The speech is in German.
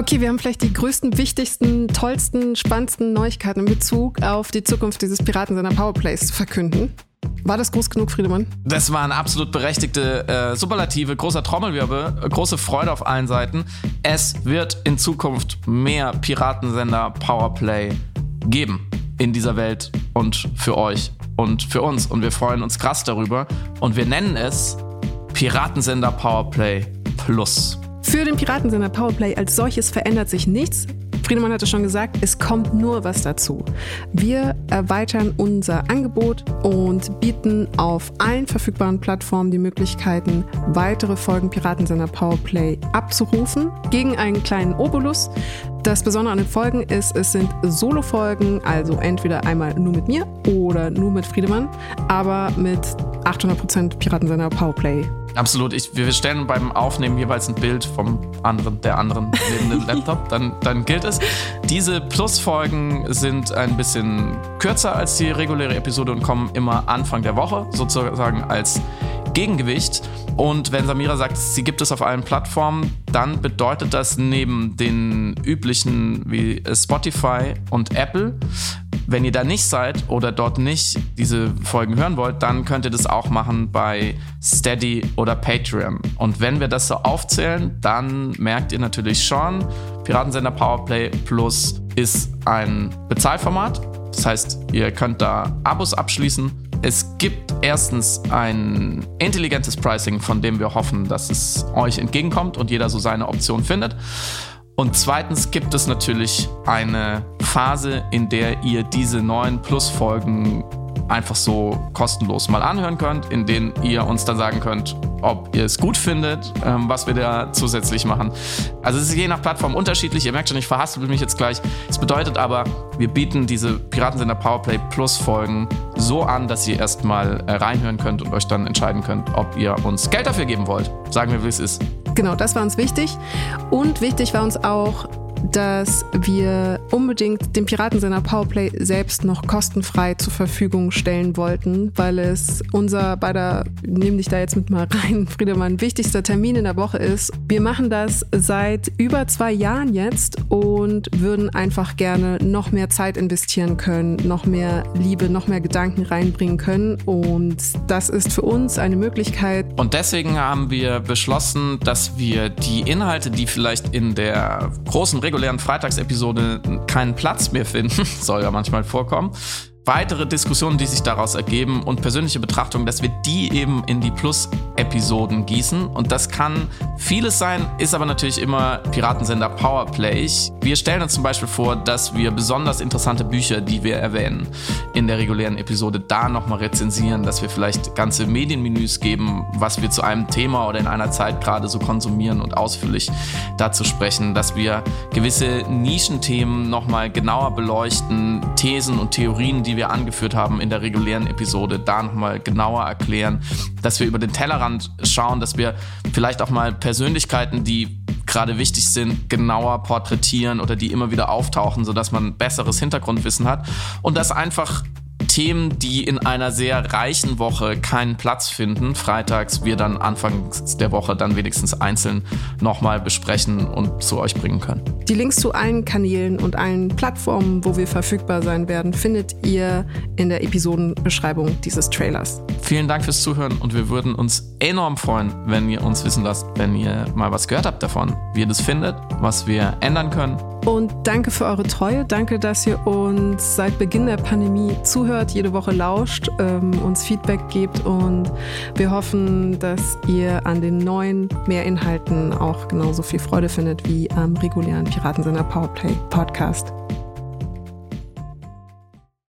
Okay, wir haben vielleicht die größten, wichtigsten, tollsten, spannendsten Neuigkeiten in Bezug auf die Zukunft dieses Piratensender Powerplays zu verkünden. War das groß genug, Friedemann? Das waren absolut berechtigte äh, Superlative, großer Trommelwirbel, äh, große Freude auf allen Seiten. Es wird in Zukunft mehr Piratensender Powerplay geben in dieser Welt und für euch und für uns. Und wir freuen uns krass darüber. Und wir nennen es Piratensender Powerplay Plus. Für den Piratensender Powerplay als solches verändert sich nichts. Friedemann hatte schon gesagt, es kommt nur was dazu. Wir erweitern unser Angebot und bieten auf allen verfügbaren Plattformen die Möglichkeiten, weitere Folgen Piratensender Powerplay abzurufen gegen einen kleinen Obolus. Das Besondere an den Folgen ist, es sind Solo-Folgen, also entweder einmal nur mit mir oder nur mit Friedemann, aber mit 800% Piratensender Powerplay Absolut. Ich, wir stellen beim Aufnehmen jeweils ein Bild vom anderen, der anderen neben dem Laptop. Dann, dann gilt es. Diese Plus-Folgen sind ein bisschen kürzer als die reguläre Episode und kommen immer Anfang der Woche, sozusagen als Gegengewicht. Und wenn Samira sagt, sie gibt es auf allen Plattformen, dann bedeutet das neben den üblichen wie Spotify und Apple, wenn ihr da nicht seid oder dort nicht diese Folgen hören wollt, dann könnt ihr das auch machen bei Steady oder Patreon. Und wenn wir das so aufzählen, dann merkt ihr natürlich schon, Piratensender Powerplay Plus ist ein Bezahlformat. Das heißt, ihr könnt da Abos abschließen. Es gibt erstens ein intelligentes Pricing, von dem wir hoffen, dass es euch entgegenkommt und jeder so seine Option findet. Und zweitens gibt es natürlich eine Phase, in der ihr diese neuen Plus-Folgen einfach so kostenlos mal anhören könnt, in denen ihr uns dann sagen könnt, ob ihr es gut findet, ähm, was wir da zusätzlich machen. Also es ist je nach Plattform unterschiedlich. Ihr merkt schon, ich verhaspel mich jetzt gleich. Es bedeutet aber, wir bieten diese Piratensender Powerplay Plus Folgen so an, dass ihr erstmal äh, reinhören könnt und euch dann entscheiden könnt, ob ihr uns Geld dafür geben wollt. Sagen wir, wie es ist. Genau, das war uns wichtig. Und wichtig war uns auch, dass wir unbedingt den Piratensender Powerplay selbst noch kostenfrei zur Verfügung stellen wollten, weil es unser beider, nehmen dich da jetzt mit mal rein, Friedemann, wichtigster Termin in der Woche ist. Wir machen das seit über zwei Jahren jetzt und würden einfach gerne noch mehr Zeit investieren können, noch mehr Liebe, noch mehr Gedanken reinbringen können und das ist für uns eine Möglichkeit. Und deswegen haben wir beschlossen, dass wir die Inhalte, die vielleicht in der großen regulären Freitagsepisode keinen Platz mehr finden, soll ja manchmal vorkommen, weitere Diskussionen, die sich daraus ergeben und persönliche Betrachtungen, dass wir die eben in die Plus-Episoden gießen. Und das kann vieles sein, ist aber natürlich immer Piratensender Powerplay. Wir stellen uns zum Beispiel vor, dass wir besonders interessante Bücher, die wir erwähnen, in der regulären Episode da nochmal rezensieren, dass wir vielleicht ganze Medienmenüs geben, was wir zu einem Thema oder in einer Zeit gerade so konsumieren und ausführlich dazu sprechen, dass wir gewisse Nischenthemen nochmal genauer beleuchten, Thesen und Theorien, die die wir angeführt haben in der regulären Episode, da nochmal genauer erklären, dass wir über den Tellerrand schauen, dass wir vielleicht auch mal Persönlichkeiten, die gerade wichtig sind, genauer porträtieren oder die immer wieder auftauchen, sodass man besseres Hintergrundwissen hat. Und das einfach Themen, die in einer sehr reichen Woche keinen Platz finden, freitags wir dann Anfang der Woche dann wenigstens einzeln nochmal besprechen und zu euch bringen können. Die Links zu allen Kanälen und allen Plattformen, wo wir verfügbar sein werden, findet ihr in der Episodenbeschreibung dieses Trailers. Vielen Dank fürs Zuhören und wir würden uns enorm freuen, wenn ihr uns wissen lasst, wenn ihr mal was gehört habt davon, wie ihr das findet, was wir ändern können und danke für eure Treue. Danke, dass ihr uns seit Beginn der Pandemie zuhört, jede Woche lauscht, ähm, uns Feedback gebt und wir hoffen, dass ihr an den neuen Mehrinhalten auch genauso viel Freude findet wie am regulären Piratensender Powerplay Podcast.